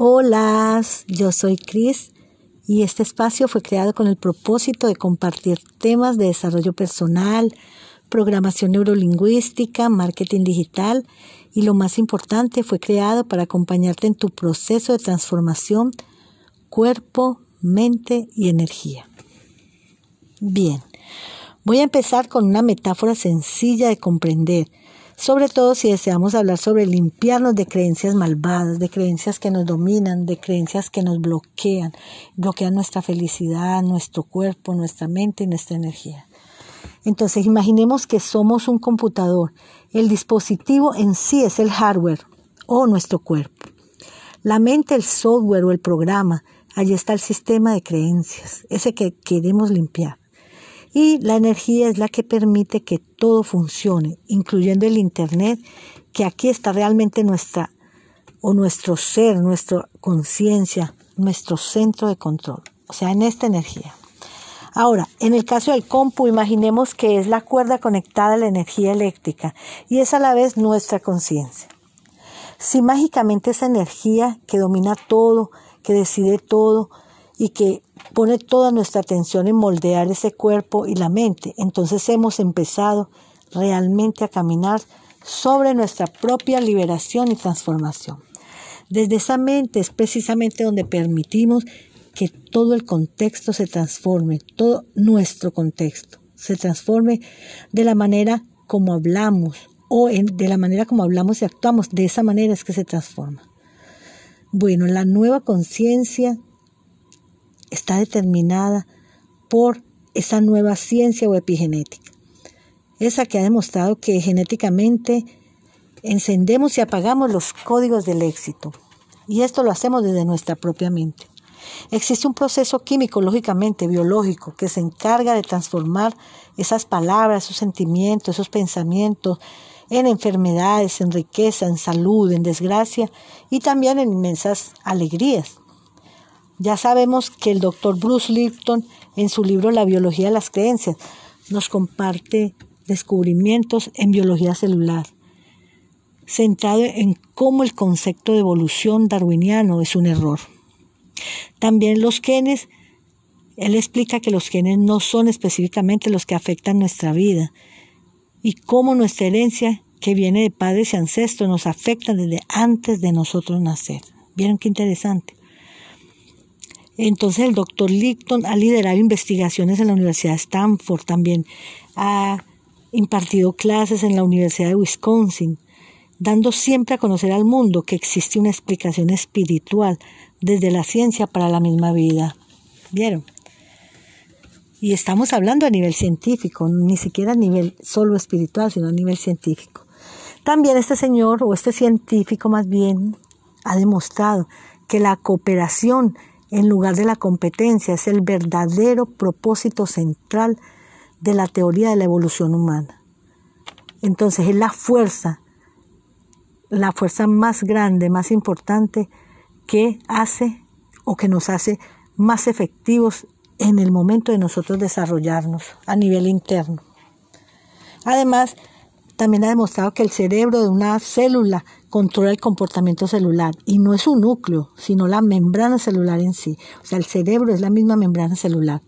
Hola, yo soy Cris y este espacio fue creado con el propósito de compartir temas de desarrollo personal, programación neurolingüística, marketing digital y lo más importante fue creado para acompañarte en tu proceso de transformación cuerpo, mente y energía. Bien, voy a empezar con una metáfora sencilla de comprender sobre todo si deseamos hablar sobre limpiarnos de creencias malvadas, de creencias que nos dominan, de creencias que nos bloquean, bloquean nuestra felicidad, nuestro cuerpo, nuestra mente y nuestra energía. Entonces imaginemos que somos un computador. El dispositivo en sí es el hardware o nuestro cuerpo. La mente, el software o el programa, allí está el sistema de creencias, ese que queremos limpiar y la energía es la que permite que todo funcione, incluyendo el Internet, que aquí está realmente nuestra o nuestro ser, nuestra conciencia, nuestro centro de control, o sea, en esta energía. Ahora, en el caso del compu, imaginemos que es la cuerda conectada a la energía eléctrica y es a la vez nuestra conciencia. Si mágicamente esa energía que domina todo, que decide todo y que pone toda nuestra atención en moldear ese cuerpo y la mente, entonces hemos empezado realmente a caminar sobre nuestra propia liberación y transformación. Desde esa mente es precisamente donde permitimos que todo el contexto se transforme, todo nuestro contexto se transforme de la manera como hablamos o de la manera como hablamos y actuamos, de esa manera es que se transforma. Bueno, la nueva conciencia está determinada por esa nueva ciencia o epigenética. Esa que ha demostrado que genéticamente encendemos y apagamos los códigos del éxito. Y esto lo hacemos desde nuestra propia mente. Existe un proceso químico, lógicamente, biológico, que se encarga de transformar esas palabras, esos sentimientos, esos pensamientos en enfermedades, en riqueza, en salud, en desgracia y también en inmensas alegrías. Ya sabemos que el doctor Bruce Lipton en su libro La biología de las creencias nos comparte descubrimientos en biología celular, centrado en cómo el concepto de evolución darwiniano es un error. También los genes, él explica que los genes no son específicamente los que afectan nuestra vida y cómo nuestra herencia que viene de padres y ancestros nos afecta desde antes de nosotros nacer. ¿Vieron qué interesante? Entonces el doctor Licton ha liderado investigaciones en la Universidad de Stanford, también ha impartido clases en la Universidad de Wisconsin, dando siempre a conocer al mundo que existe una explicación espiritual desde la ciencia para la misma vida. ¿Vieron? Y estamos hablando a nivel científico, ni siquiera a nivel solo espiritual, sino a nivel científico. También este señor, o este científico más bien, ha demostrado que la cooperación en lugar de la competencia, es el verdadero propósito central de la teoría de la evolución humana. Entonces es la fuerza, la fuerza más grande, más importante que hace o que nos hace más efectivos en el momento de nosotros desarrollarnos a nivel interno. Además, también ha demostrado que el cerebro de una célula controla el comportamiento celular y no es un núcleo, sino la membrana celular en sí. O sea, el cerebro es la misma membrana celular.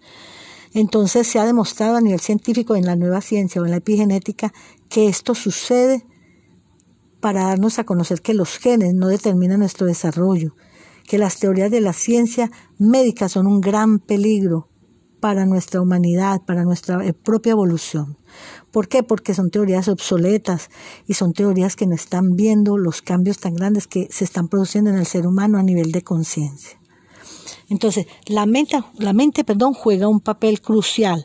Entonces se ha demostrado a nivel científico en la nueva ciencia o en la epigenética que esto sucede para darnos a conocer que los genes no determinan nuestro desarrollo, que las teorías de la ciencia médica son un gran peligro para nuestra humanidad, para nuestra eh, propia evolución. ¿Por qué? Porque son teorías obsoletas y son teorías que no están viendo los cambios tan grandes que se están produciendo en el ser humano a nivel de conciencia. Entonces, la mente, la mente perdón, juega un papel crucial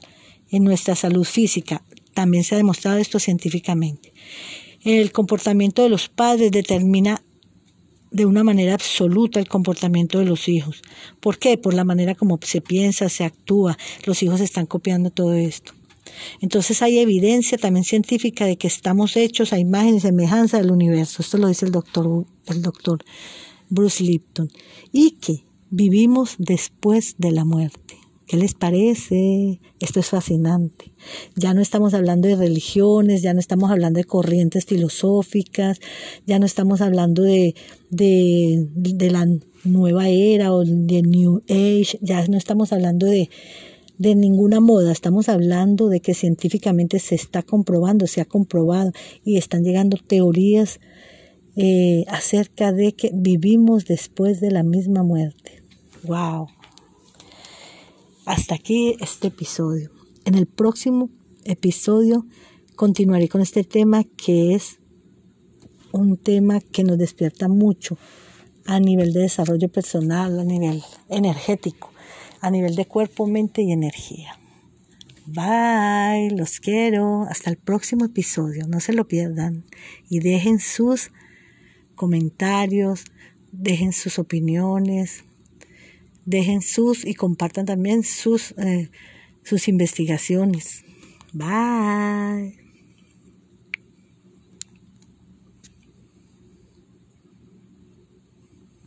en nuestra salud física. También se ha demostrado esto científicamente. El comportamiento de los padres determina de una manera absoluta el comportamiento de los hijos. ¿Por qué? Por la manera como se piensa, se actúa. Los hijos están copiando todo esto. Entonces hay evidencia también científica de que estamos hechos a imagen y semejanza del universo. Esto lo dice el doctor, el doctor Bruce Lipton. Y que vivimos después de la muerte. ¿Qué les parece? Esto es fascinante. Ya no estamos hablando de religiones, ya no estamos hablando de corrientes filosóficas, ya no estamos hablando de, de, la nueva era o de New Age, ya no estamos hablando de, de ninguna moda, estamos hablando de que científicamente se está comprobando, se ha comprobado y están llegando teorías eh, acerca de que vivimos después de la misma muerte. ¡Wow! Hasta aquí este episodio. En el próximo episodio continuaré con este tema que es un tema que nos despierta mucho a nivel de desarrollo personal, a nivel energético, a nivel de cuerpo, mente y energía. Bye, los quiero. Hasta el próximo episodio. No se lo pierdan. Y dejen sus comentarios, dejen sus opiniones, dejen sus y compartan también sus, eh, sus investigaciones. Bye.